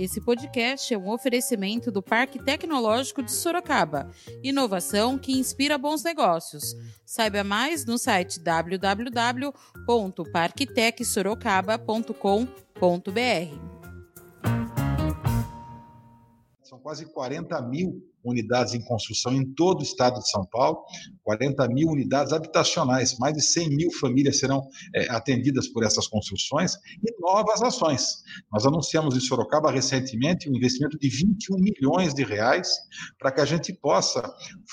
Esse podcast é um oferecimento do Parque Tecnológico de Sorocaba. Inovação que inspira bons negócios. Saiba mais no site www.parktecsorocaba.com.br. São quase 40 mil unidades em construção em todo o estado de São Paulo, 40 mil unidades habitacionais, mais de 100 mil famílias serão é, atendidas por essas construções e novas ações. Nós anunciamos em Sorocaba recentemente um investimento de 21 milhões de reais para que a gente possa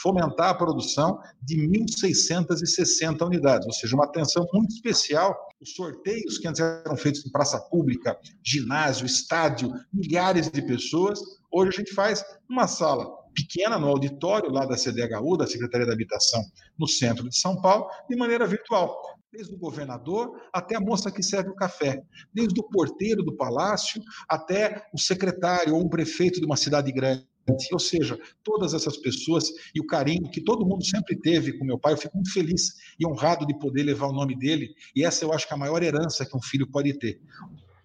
fomentar a produção de 1.660 unidades, ou seja, uma atenção muito especial. Os sorteios que antes eram feitos em praça pública, ginásio, estádio, milhares de pessoas, hoje a gente faz uma sala pequena no auditório lá da CDHU, da Secretaria da Habitação, no centro de São Paulo, de maneira virtual. Desde o governador até a moça que serve o café, desde o porteiro do palácio até o secretário ou um prefeito de uma cidade grande. Ou seja, todas essas pessoas e o carinho que todo mundo sempre teve com meu pai, eu fico muito feliz e honrado de poder levar o nome dele. E essa eu acho que é a maior herança que um filho pode ter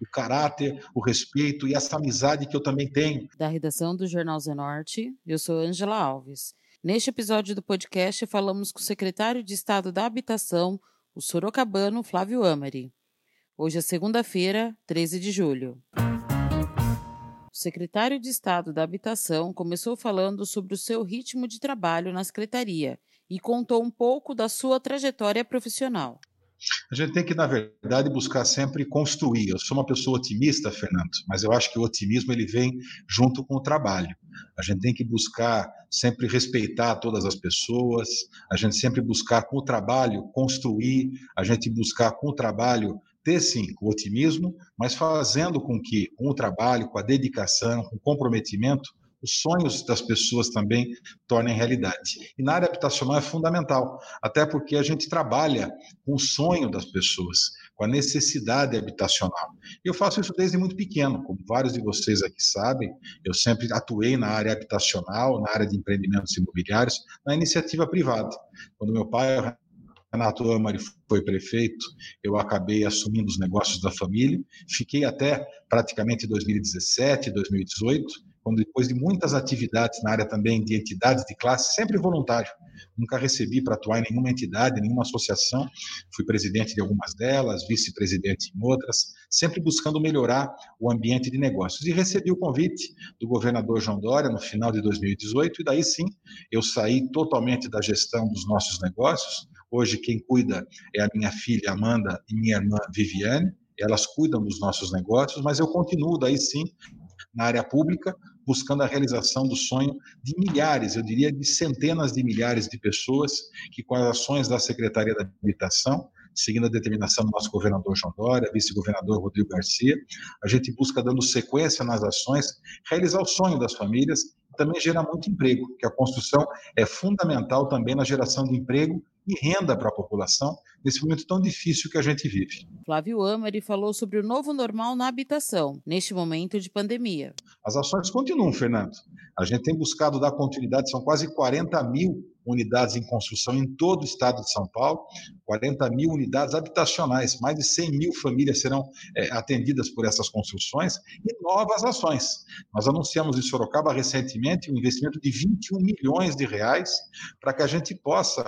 o caráter, o respeito e essa amizade que eu também tenho. Da redação do Jornal Zenorte, eu sou Angela Alves. Neste episódio do podcast, falamos com o secretário de Estado da Habitação, o sorocabano Flávio Amari. Hoje é segunda-feira, 13 de julho. O secretário de Estado da Habitação começou falando sobre o seu ritmo de trabalho na secretaria e contou um pouco da sua trajetória profissional. A gente tem que, na verdade, buscar sempre construir. Eu sou uma pessoa otimista, Fernando, mas eu acho que o otimismo ele vem junto com o trabalho. A gente tem que buscar sempre respeitar todas as pessoas, a gente sempre buscar com o trabalho construir, a gente buscar com o trabalho ter sim o otimismo, mas fazendo com que com o trabalho, com a dedicação, com o comprometimento, os sonhos das pessoas também tornem realidade. E na área habitacional é fundamental, até porque a gente trabalha com o sonho das pessoas, com a necessidade habitacional. Eu faço isso desde muito pequeno, como vários de vocês aqui sabem, eu sempre atuei na área habitacional, na área de empreendimentos imobiliários, na iniciativa privada. Quando meu pai Renato Amari foi prefeito, eu acabei assumindo os negócios da família, fiquei até praticamente 2017, 2018, quando depois de muitas atividades na área também de entidades de classe, sempre voluntário. Nunca recebi para atuar em nenhuma entidade, nenhuma associação. Fui presidente de algumas delas, vice-presidente em outras, sempre buscando melhorar o ambiente de negócios. E recebi o convite do governador João Dória no final de 2018, e daí sim eu saí totalmente da gestão dos nossos negócios. Hoje quem cuida é a minha filha Amanda e minha irmã Viviane elas cuidam dos nossos negócios, mas eu continuo daí sim na área pública, buscando a realização do sonho de milhares, eu diria de centenas de milhares de pessoas que, com as ações da Secretaria da Habitação, seguindo a determinação do nosso governador João Dória, vice-governador Rodrigo Garcia, a gente busca, dando sequência nas ações, realizar o sonho das famílias também gera muito emprego, que a construção é fundamental também na geração de emprego e renda para a população nesse momento tão difícil que a gente vive. Flávio Amari falou sobre o novo normal na habitação, neste momento de pandemia. As ações continuam, Fernando. A gente tem buscado dar continuidade, são quase 40 mil unidades em construção em todo o estado de São Paulo, 40 mil unidades habitacionais, mais de 100 mil famílias serão é, atendidas por essas construções e novas ações. Nós anunciamos em Sorocaba recentemente um investimento de 21 milhões de reais para que a gente possa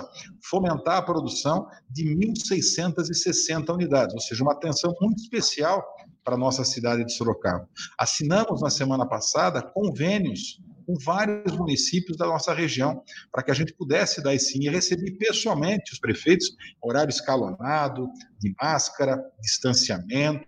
fomentar a produção de 1.660 unidades, ou seja, uma atenção muito especial para a nossa cidade de Sorocaba. Assinamos na semana passada convênios com vários municípios da nossa região, para que a gente pudesse dar sim e receber pessoalmente os prefeitos, horário escalonado, de máscara, distanciamento,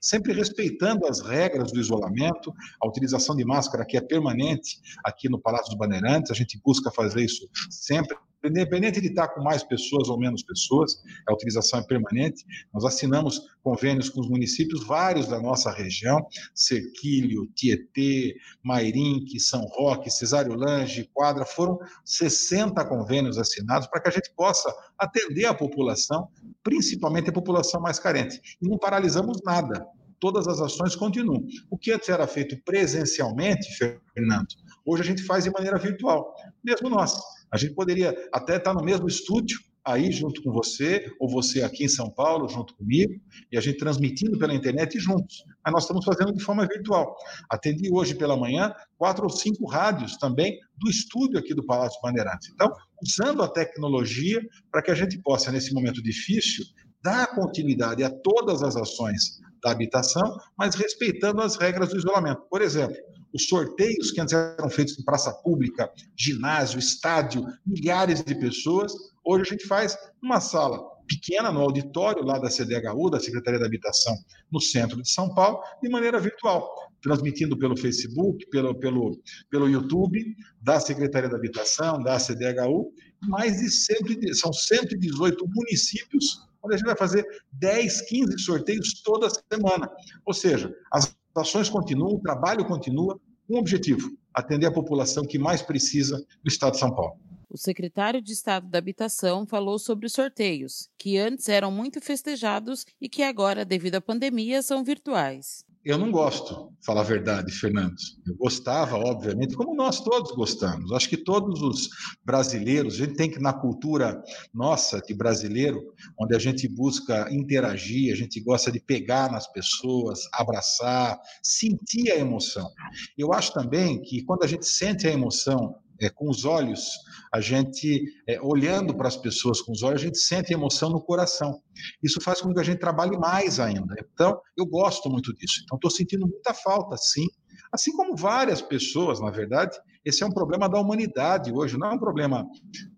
sempre respeitando as regras do isolamento, a utilização de máscara que é permanente aqui no Palácio dos Bandeirantes, a gente busca fazer isso sempre independente de estar com mais pessoas ou menos pessoas, a utilização é permanente. Nós assinamos convênios com os municípios, vários da nossa região, Serquilho, Tietê, Mairinque, São Roque, Cesário Lange, Quadra, foram 60 convênios assinados para que a gente possa atender a população, principalmente a população mais carente. E não paralisamos nada todas as ações continuam. O que antes era feito presencialmente, Fernando, hoje a gente faz de maneira virtual. Mesmo nós. A gente poderia até estar no mesmo estúdio, aí junto com você, ou você aqui em São Paulo junto comigo, e a gente transmitindo pela internet juntos. Mas nós estamos fazendo de forma virtual. Atendi hoje pela manhã quatro ou cinco rádios também do estúdio aqui do Palácio Bandeirantes. Então, usando a tecnologia para que a gente possa, nesse momento difícil, dar continuidade a todas as ações da habitação, mas respeitando as regras do isolamento. Por exemplo, os sorteios que antes eram feitos em praça pública, ginásio, estádio, milhares de pessoas, hoje a gente faz uma sala pequena no auditório lá da CDHU, da Secretaria da Habitação, no centro de São Paulo, de maneira virtual, transmitindo pelo Facebook, pelo, pelo, pelo YouTube da Secretaria da Habitação, da CDHU, mais de 100, são 118 municípios onde a gente vai fazer 10, 15 sorteios toda semana. Ou seja, as ações continuam, o trabalho continua, com um objetivo: atender a população que mais precisa do Estado de São Paulo. O secretário de Estado da Habitação falou sobre os sorteios, que antes eram muito festejados e que agora, devido à pandemia, são virtuais. Eu não gosto, falar a verdade, Fernando. Eu gostava, obviamente, como nós todos gostamos. Acho que todos os brasileiros, a gente tem que, na cultura nossa de brasileiro, onde a gente busca interagir, a gente gosta de pegar nas pessoas, abraçar, sentir a emoção. Eu acho também que quando a gente sente a emoção é, com os olhos, a gente, é, olhando para as pessoas com os olhos, a gente sente emoção no coração. Isso faz com que a gente trabalhe mais ainda. Então, eu gosto muito disso. Então, estou sentindo muita falta, sim. Assim como várias pessoas, na verdade, esse é um problema da humanidade hoje, não é um problema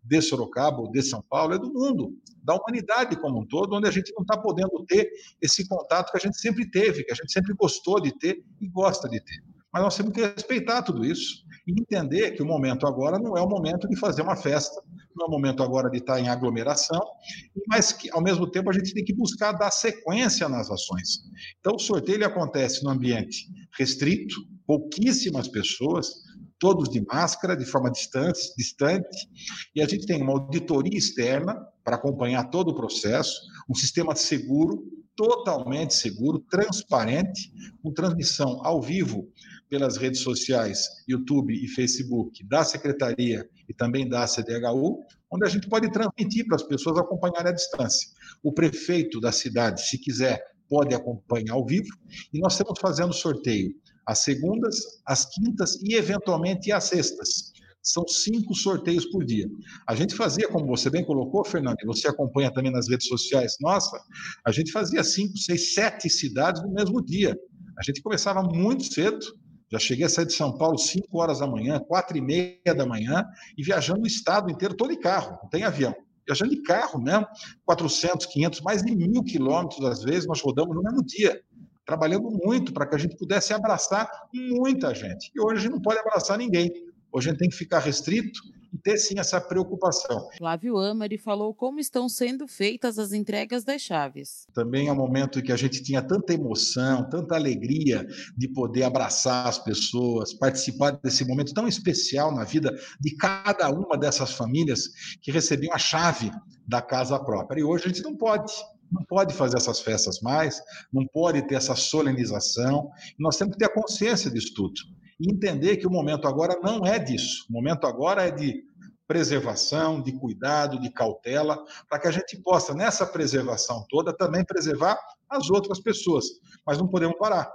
de Sorocaba ou de São Paulo, é do mundo, da humanidade como um todo, onde a gente não está podendo ter esse contato que a gente sempre teve, que a gente sempre gostou de ter e gosta de ter. Mas nós temos que respeitar tudo isso e entender que o momento agora não é o momento de fazer uma festa, não é o momento agora de estar em aglomeração, mas que, ao mesmo tempo, a gente tem que buscar dar sequência nas ações. Então, o sorteio acontece no ambiente restrito, pouquíssimas pessoas, todos de máscara, de forma distante, distante, e a gente tem uma auditoria externa para acompanhar todo o processo, um sistema seguro, totalmente seguro, transparente, com transmissão ao vivo pelas redes sociais, YouTube e Facebook, da Secretaria e também da CDHU, onde a gente pode transmitir para as pessoas acompanharem à distância. O prefeito da cidade, se quiser, pode acompanhar ao vivo, e nós estamos fazendo sorteio às segundas, às quintas e, eventualmente, às sextas. São cinco sorteios por dia. A gente fazia, como você bem colocou, Fernando, e você acompanha também nas redes sociais, nossa, a gente fazia cinco, seis, sete cidades no mesmo dia. A gente começava muito cedo, já cheguei a sair de São Paulo 5 horas da manhã, 4 e meia da manhã, e viajando o estado inteiro, todo de carro, não tem avião. Viajando de carro mesmo, 400, 500, mais de mil quilômetros às vezes, nós rodamos no mesmo dia, trabalhando muito para que a gente pudesse abraçar muita gente. E hoje a gente não pode abraçar ninguém. Hoje a gente tem que ficar restrito ter sim essa preocupação. Flávio Amari falou como estão sendo feitas as entregas das chaves. Também é um momento que a gente tinha tanta emoção, tanta alegria de poder abraçar as pessoas, participar desse momento tão especial na vida de cada uma dessas famílias que recebiam a chave da casa própria. E hoje a gente não pode não pode fazer essas festas mais, não pode ter essa solenização. Nós temos que ter a consciência disso tudo e entender que o momento agora não é disso. O momento agora é de preservação, de cuidado, de cautela, para que a gente possa, nessa preservação toda, também preservar as outras pessoas. Mas não podemos parar.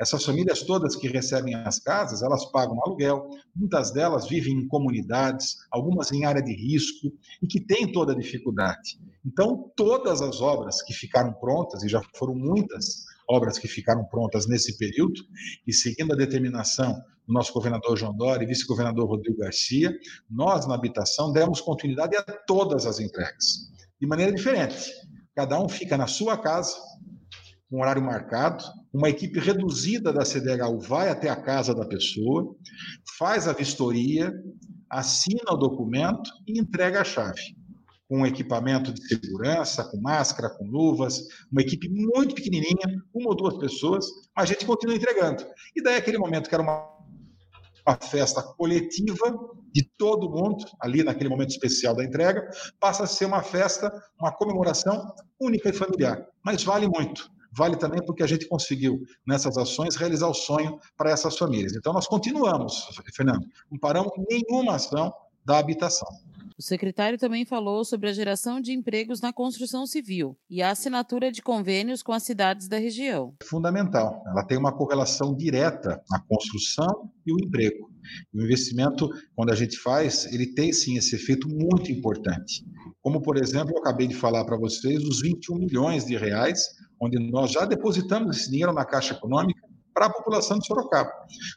Essas famílias todas que recebem as casas, elas pagam aluguel, muitas delas vivem em comunidades, algumas em área de risco e que têm toda a dificuldade. Então, todas as obras que ficaram prontas, e já foram muitas, obras que ficaram prontas nesse período, e seguindo a determinação do nosso governador João Dória e vice-governador Rodrigo Garcia, nós, na habitação, demos continuidade a todas as entregas, de maneira diferente. Cada um fica na sua casa, com horário marcado, uma equipe reduzida da CDHU vai até a casa da pessoa, faz a vistoria, assina o documento e entrega a chave com equipamento de segurança, com máscara, com luvas, uma equipe muito pequenininha, uma ou duas pessoas, a gente continua entregando. E daí aquele momento que era uma, uma festa coletiva de todo mundo, ali naquele momento especial da entrega, passa a ser uma festa, uma comemoração única e familiar. Mas vale muito. Vale também porque a gente conseguiu, nessas ações, realizar o sonho para essas famílias. Então, nós continuamos, Fernando, não paramos nenhuma ação da habitação. O secretário também falou sobre a geração de empregos na construção civil e a assinatura de convênios com as cidades da região. Fundamental. Ela tem uma correlação direta na construção e o emprego. O investimento, quando a gente faz, ele tem sim esse efeito muito importante. Como, por exemplo, eu acabei de falar para vocês os 21 milhões de reais, onde nós já depositamos esse dinheiro na Caixa Econômica para a população de Sorocaba.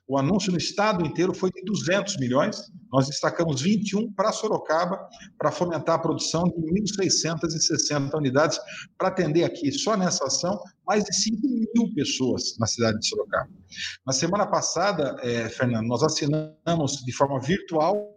O anúncio no estado inteiro foi de 200 milhões, nós destacamos 21 para Sorocaba, para fomentar a produção de 1.660 unidades, para atender aqui, só nessa ação, mais de 5 mil pessoas na cidade de Sorocaba. Na semana passada, é, Fernando, nós assinamos de forma virtual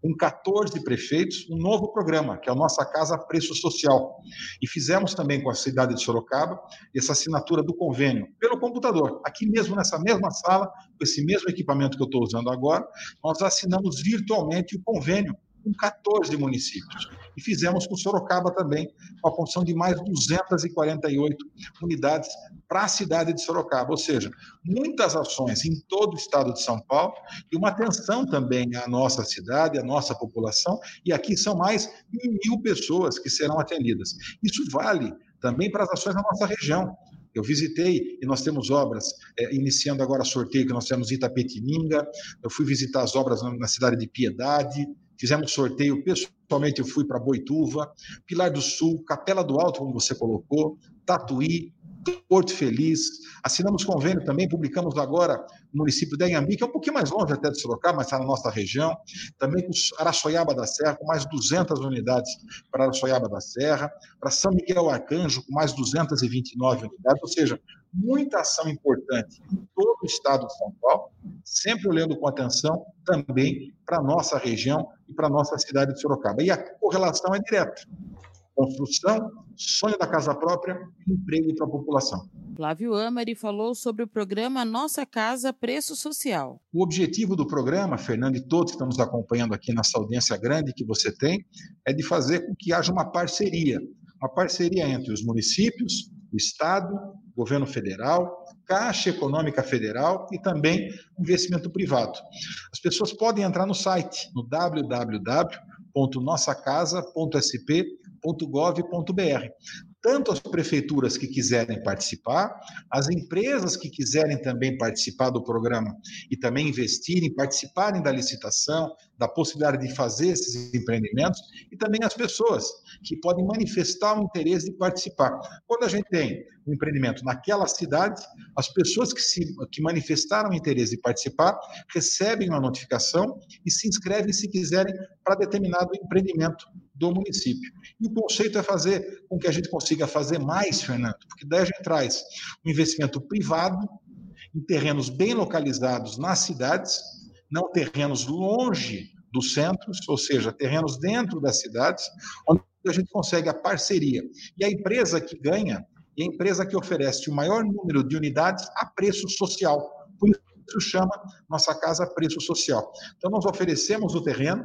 com 14 prefeitos um novo programa, que é a Nossa Casa Preço Social. E fizemos também com a cidade de Sorocaba essa assinatura do convênio pelo computador. Aqui mesmo, nessa mesma sala, com esse mesmo equipamento que eu estou usando agora, nós assinamos virtualmente o convênio com 14 municípios. E fizemos com Sorocaba também, com a função de mais 248 unidades para a cidade de Sorocaba. Ou seja, muitas ações em todo o estado de São Paulo e uma atenção também à nossa cidade, à nossa população. E aqui são mais de mil pessoas que serão atendidas. Isso vale também para as ações na nossa região. Eu visitei e nós temos obras, é, iniciando agora sorteio que nós temos em Itapetininga, eu fui visitar as obras na cidade de Piedade, fizemos sorteio pessoalmente, eu fui para Boituva, Pilar do Sul, Capela do Alto, como você colocou, Tatuí, Porto Feliz. Assinamos convênio também, publicamos agora no município de Anhambi, que é um pouquinho mais longe até de Sorocaba, mas está na nossa região. Também com Araçoiaba da Serra, com mais 200 unidades para Araçoiaba da Serra. Para São Miguel Arcanjo, com mais 229 unidades. Ou seja, muita ação importante em todo o estado de São Paulo, sempre olhando com atenção também para a nossa região e para a nossa cidade de Sorocaba. E a correlação é direta construção, sonho da casa própria, emprego para a população. Flávio Amari falou sobre o programa Nossa Casa Preço Social. O objetivo do programa, Fernando e todos que estamos acompanhando aqui nessa audiência grande que você tem, é de fazer com que haja uma parceria, uma parceria entre os municípios, Estado, governo federal, Caixa Econômica Federal e também investimento privado. As pessoas podem entrar no site, no www.nossacasa.sp gov.br. Tanto as prefeituras que quiserem participar, as empresas que quiserem também participar do programa e também investirem, participarem da licitação, da possibilidade de fazer esses empreendimentos, e também as pessoas que podem manifestar o interesse de participar. Quando a gente tem um empreendimento naquela cidade, as pessoas que, se, que manifestaram o interesse de participar recebem uma notificação e se inscrevem, se quiserem, para determinado empreendimento do município. E o conceito é fazer com que a gente consiga fazer mais, Fernando, porque daí a gente traz um investimento privado em terrenos bem localizados nas cidades, não terrenos longe dos centros, ou seja, terrenos dentro das cidades, onde a gente consegue a parceria. E a empresa que ganha e a empresa que oferece o maior número de unidades a preço social. Por isso chama nossa casa preço social. Então nós oferecemos o terreno,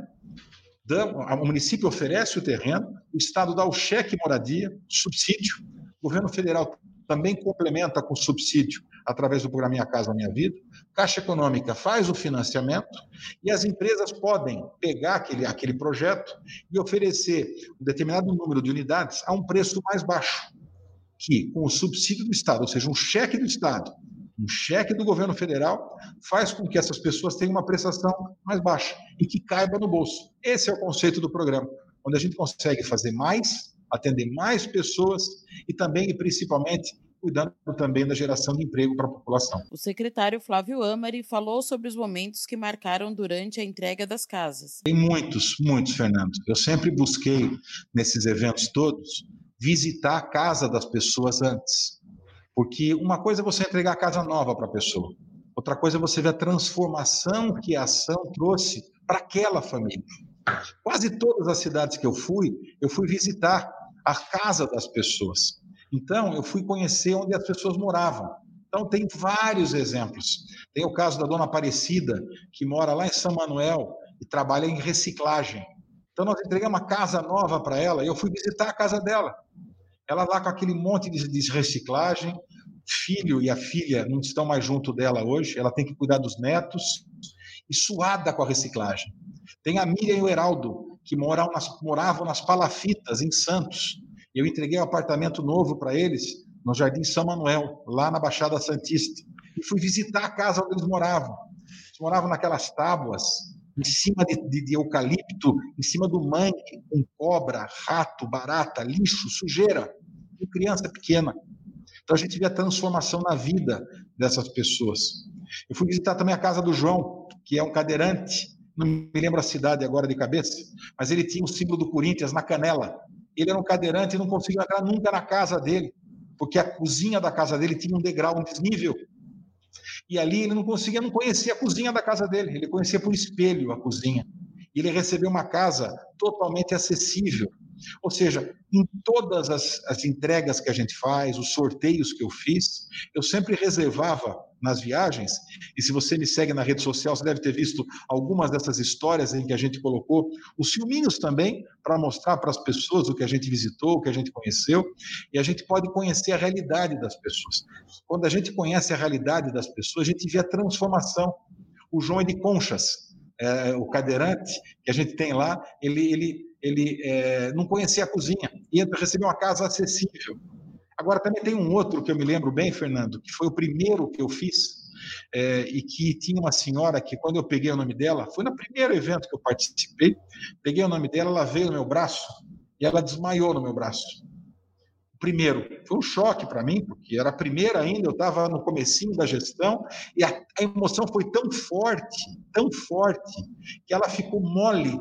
o município oferece o terreno, o Estado dá o cheque moradia, subsídio, o governo federal também complementa com subsídio através do programa Minha Casa Minha Vida, Caixa Econômica faz o financiamento e as empresas podem pegar aquele, aquele projeto e oferecer um determinado número de unidades a um preço mais baixo, que com o subsídio do Estado, ou seja, um cheque do Estado, um cheque do governo federal faz com que essas pessoas tenham uma prestação mais baixa e que caiba no bolso. Esse é o conceito do programa, onde a gente consegue fazer mais, atender mais pessoas e também e principalmente cuidando também da geração de emprego para a população. O secretário Flávio Amari falou sobre os momentos que marcaram durante a entrega das casas. Tem muitos, muitos, Fernando. Eu sempre busquei nesses eventos todos visitar a casa das pessoas antes porque uma coisa é você entregar a casa nova para a pessoa, outra coisa é você ver a transformação que a ação trouxe para aquela família. Quase todas as cidades que eu fui, eu fui visitar a casa das pessoas. Então, eu fui conhecer onde as pessoas moravam. Então, tem vários exemplos. Tem o caso da dona Aparecida, que mora lá em São Manuel e trabalha em reciclagem. Então, nós entregamos uma casa nova para ela e eu fui visitar a casa dela. Ela lá com aquele monte de, de reciclagem, filho e a filha não estão mais junto dela hoje, ela tem que cuidar dos netos, e suada com a reciclagem. Tem a Miriam e o Heraldo, que moravam nas, moravam nas palafitas, em Santos. Eu entreguei um apartamento novo para eles no Jardim São Manuel, lá na Baixada Santista. E fui visitar a casa onde eles moravam. Eles moravam naquelas tábuas, em cima de, de, de eucalipto, em cima do mangue, com cobra, rato, barata, lixo, sujeira. Criança pequena. Então a gente vê a transformação na vida dessas pessoas. Eu fui visitar também a casa do João, que é um cadeirante, não me lembro a cidade agora de cabeça, mas ele tinha o símbolo do Corinthians na canela. Ele era um cadeirante e não conseguia entrar nunca na casa dele, porque a cozinha da casa dele tinha um degrau, um desnível. E ali ele não conseguia, não conhecia a cozinha da casa dele, ele conhecia por espelho a cozinha. E ele recebeu uma casa totalmente acessível, ou seja, em todas as, as, entregas que a gente faz, os sorteios que eu fiz, eu sempre reservava nas viagens, e se você me segue na rede social, você deve ter visto algumas dessas histórias em que a gente colocou os filminhos também, para mostrar para as pessoas o que a gente visitou, o que a gente conheceu, e a gente pode conhecer a realidade das pessoas. Quando a gente conhece a realidade das pessoas, a gente vê a transformação. O João é de Conchas, é, o cadeirante que a gente tem lá, ele, ele ele é, não conhecia a cozinha e recebeu uma casa acessível. Agora, também tem um outro que eu me lembro bem, Fernando, que foi o primeiro que eu fiz, é, e que tinha uma senhora que, quando eu peguei o nome dela, foi no primeiro evento que eu participei, peguei o nome dela, ela veio no meu braço e ela desmaiou no meu braço. Primeiro, foi um choque para mim, porque era a primeira ainda, eu estava no comecinho da gestão, e a, a emoção foi tão forte, tão forte, que ela ficou mole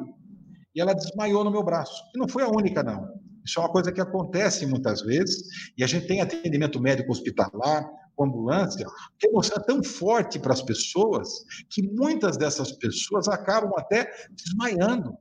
e ela desmaiou no meu braço. E não foi a única, não. Isso é uma coisa que acontece muitas vezes, e a gente tem atendimento médico hospitalar, com ambulância, que emoção é tão forte para as pessoas que muitas dessas pessoas acabam até desmaiando.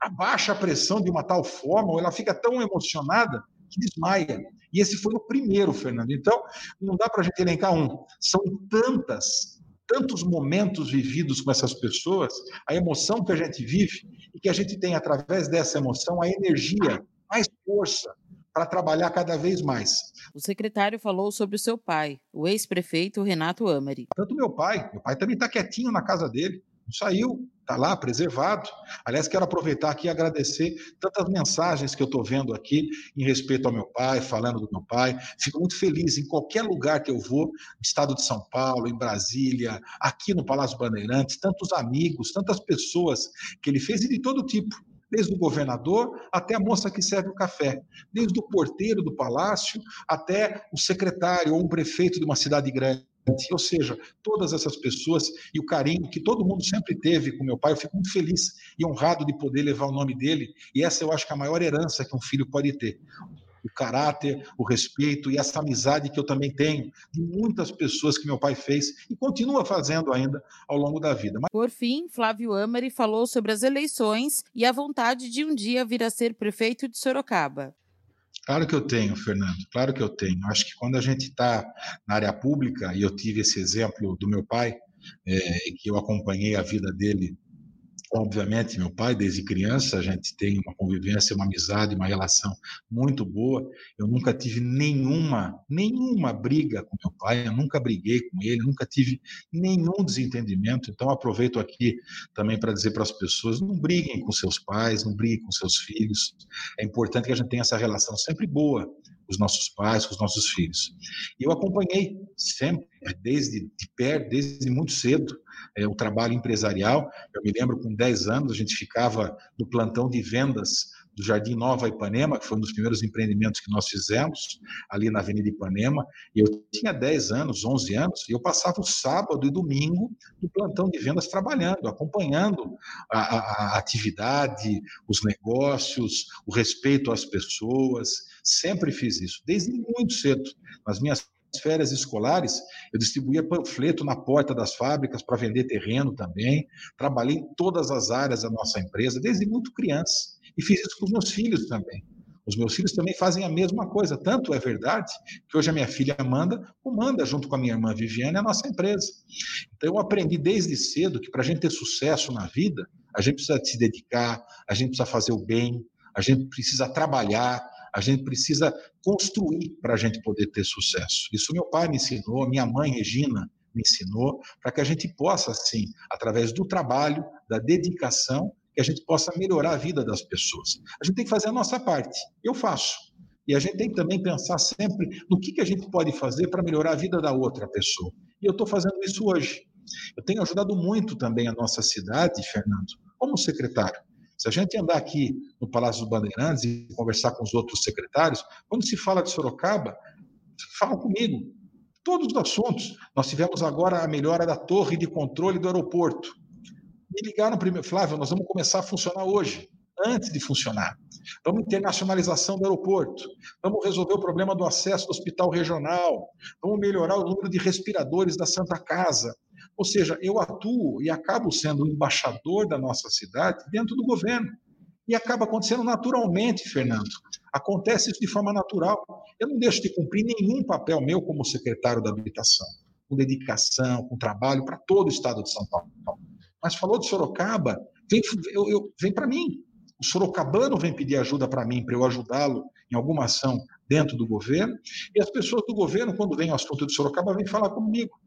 Abaixa a pressão de uma tal forma, ou ela fica tão emocionada que desmaia. E esse foi o primeiro, Fernando. Então, não dá para a gente elencar um. São tantas tantos momentos vividos com essas pessoas, a emoção que a gente vive e que a gente tem através dessa emoção a energia, mais força para trabalhar cada vez mais. O secretário falou sobre o seu pai, o ex-prefeito Renato Amari. Tanto meu pai, meu pai também está quietinho na casa dele, não saiu, está lá, preservado. Aliás, quero aproveitar aqui e agradecer tantas mensagens que eu estou vendo aqui em respeito ao meu pai, falando do meu pai. Fico muito feliz em qualquer lugar que eu vou, no estado de São Paulo, em Brasília, aqui no Palácio Bandeirantes, tantos amigos, tantas pessoas que ele fez e de todo tipo desde o governador até a moça que serve o café, desde o porteiro do palácio até o secretário ou um prefeito de uma cidade grande. Ou seja, todas essas pessoas e o carinho que todo mundo sempre teve com meu pai, eu fico muito feliz e honrado de poder levar o nome dele. E essa eu acho que é a maior herança que um filho pode ter. O caráter, o respeito e essa amizade que eu também tenho de muitas pessoas que meu pai fez e continua fazendo ainda ao longo da vida. Por fim, Flávio Amari falou sobre as eleições e a vontade de um dia vir a ser prefeito de Sorocaba. Claro que eu tenho, Fernando, claro que eu tenho. Acho que quando a gente está na área pública, e eu tive esse exemplo do meu pai, é, que eu acompanhei a vida dele Obviamente, meu pai, desde criança, a gente tem uma convivência, uma amizade, uma relação muito boa. Eu nunca tive nenhuma, nenhuma briga com meu pai, eu nunca briguei com ele, nunca tive nenhum desentendimento. Então, aproveito aqui também para dizer para as pessoas: não briguem com seus pais, não briguem com seus filhos. É importante que a gente tenha essa relação sempre boa com os nossos pais, com os nossos filhos. E eu acompanhei sempre, desde de perto, desde muito cedo, é, o trabalho empresarial. Eu me lembro, com 10 anos, a gente ficava no plantão de vendas do Jardim Nova Ipanema, que foi um dos primeiros empreendimentos que nós fizemos, ali na Avenida Ipanema, eu tinha 10 anos, 11 anos, e eu passava o sábado e domingo no plantão de vendas trabalhando, acompanhando a, a, a atividade, os negócios, o respeito às pessoas, sempre fiz isso, desde muito cedo. Nas minhas férias escolares, eu distribuía panfleto na porta das fábricas para vender terreno também. Trabalhei em todas as áreas da nossa empresa, desde muito criança. E fiz isso com os meus filhos também. Os meus filhos também fazem a mesma coisa. Tanto é verdade que hoje a minha filha Amanda comanda, junto com a minha irmã Viviane, a nossa empresa. Então eu aprendi desde cedo que para a gente ter sucesso na vida, a gente precisa se dedicar, a gente precisa fazer o bem, a gente precisa trabalhar, a gente precisa construir para a gente poder ter sucesso. Isso meu pai me ensinou, minha mãe Regina me ensinou, para que a gente possa, assim, através do trabalho, da dedicação que a gente possa melhorar a vida das pessoas. A gente tem que fazer a nossa parte. Eu faço. E a gente tem que também pensar sempre no que, que a gente pode fazer para melhorar a vida da outra pessoa. E eu estou fazendo isso hoje. Eu tenho ajudado muito também a nossa cidade, Fernando, como secretário. Se a gente andar aqui no Palácio dos Bandeirantes e conversar com os outros secretários, quando se fala de Sorocaba, falam comigo. Todos os assuntos. Nós tivemos agora a melhora da torre de controle do aeroporto. Me ligaram primeiro, Flávio, nós vamos começar a funcionar hoje, antes de funcionar. Vamos internacionalização do aeroporto. Vamos resolver o problema do acesso do hospital regional. Vamos melhorar o número de respiradores da Santa Casa. Ou seja, eu atuo e acabo sendo o embaixador da nossa cidade dentro do governo. E acaba acontecendo naturalmente, Fernando. Acontece isso de forma natural. Eu não deixo de cumprir nenhum papel meu como secretário da habitação, com dedicação, com trabalho para todo o estado de São Paulo. Mas falou de Sorocaba, vem, vem para mim. O sorocabano vem pedir ajuda para mim, para eu ajudá-lo em alguma ação dentro do governo. E as pessoas do governo, quando vem o assunto de Sorocaba, vêm falar comigo.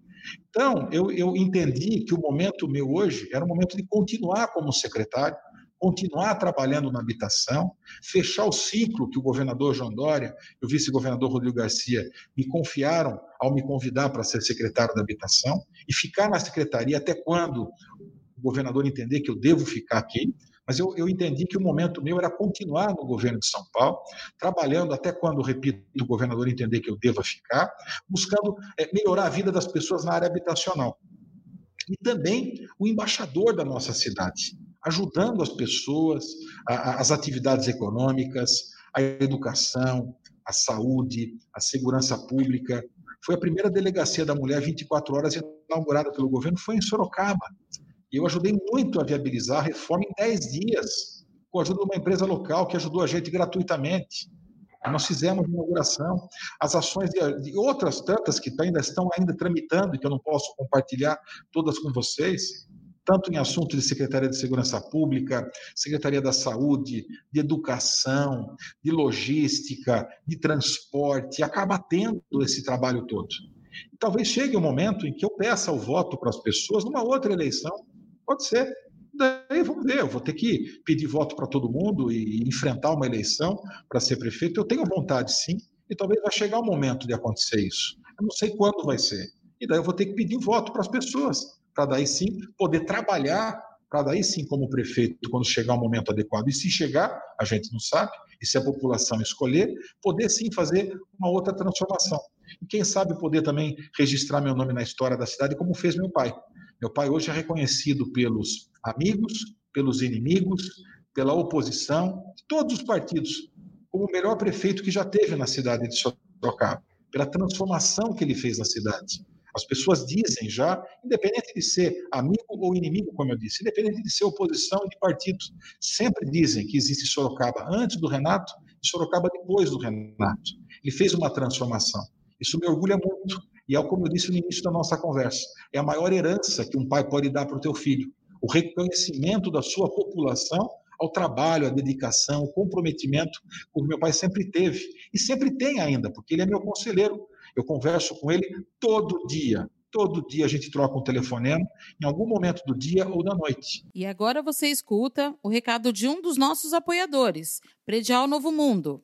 Então, eu, eu entendi que o momento meu hoje era o momento de continuar como secretário, continuar trabalhando na habitação, fechar o ciclo que o governador João Dória e o vice-governador Rodrigo Garcia me confiaram ao me convidar para ser secretário da habitação e ficar na secretaria até quando o governador entender que eu devo ficar aqui, mas eu, eu, entendi que o momento meu era continuar no governo de São Paulo, trabalhando até quando, repito, o governador entender que eu deva ficar, buscando é, melhorar a vida das pessoas na área habitacional. E também o embaixador da nossa cidade, ajudando as pessoas, a, a, as atividades econômicas, a educação, a saúde, a segurança pública. Foi a primeira delegacia da mulher 24 horas inaugurada pelo governo, foi em Sorocaba. Eu ajudei muito a viabilizar a reforma em 10 dias, com a ajuda de uma empresa local que ajudou a gente gratuitamente. Nós fizemos a inauguração, as ações de, de outras tantas que ainda estão ainda tramitando que eu não posso compartilhar todas com vocês, tanto em assuntos de Secretaria de Segurança Pública, Secretaria da Saúde, de Educação, de Logística, de Transporte, acaba tendo esse trabalho todo. Talvez chegue o um momento em que eu peça o voto para as pessoas numa outra eleição Pode ser. Daí vamos ver, eu vou ter que pedir voto para todo mundo e enfrentar uma eleição para ser prefeito. Eu tenho vontade, sim, e talvez vai chegar o momento de acontecer isso. Eu não sei quando vai ser. E daí eu vou ter que pedir voto para as pessoas, para daí sim poder trabalhar, para daí sim, como prefeito, quando chegar o momento adequado. E se chegar, a gente não sabe, e se a população escolher, poder sim fazer uma outra transformação. E quem sabe poder também registrar meu nome na história da cidade, como fez meu pai. Meu pai hoje é reconhecido pelos amigos, pelos inimigos, pela oposição, todos os partidos, como o melhor prefeito que já teve na cidade de Sorocaba, pela transformação que ele fez na cidade. As pessoas dizem já, independente de ser amigo ou inimigo, como eu disse, independente de ser oposição de partidos, sempre dizem que existe Sorocaba antes do Renato e Sorocaba depois do Renato. Ele fez uma transformação. Isso me orgulha muito. E é como eu disse no início da nossa conversa, é a maior herança que um pai pode dar para o teu filho, o reconhecimento da sua população ao trabalho, à dedicação, o comprometimento que o meu pai sempre teve e sempre tem ainda, porque ele é meu conselheiro. Eu converso com ele todo dia, todo dia a gente troca um telefonema, em algum momento do dia ou da noite. E agora você escuta o recado de um dos nossos apoiadores, Predial Novo Mundo.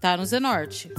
tá no Zenorte.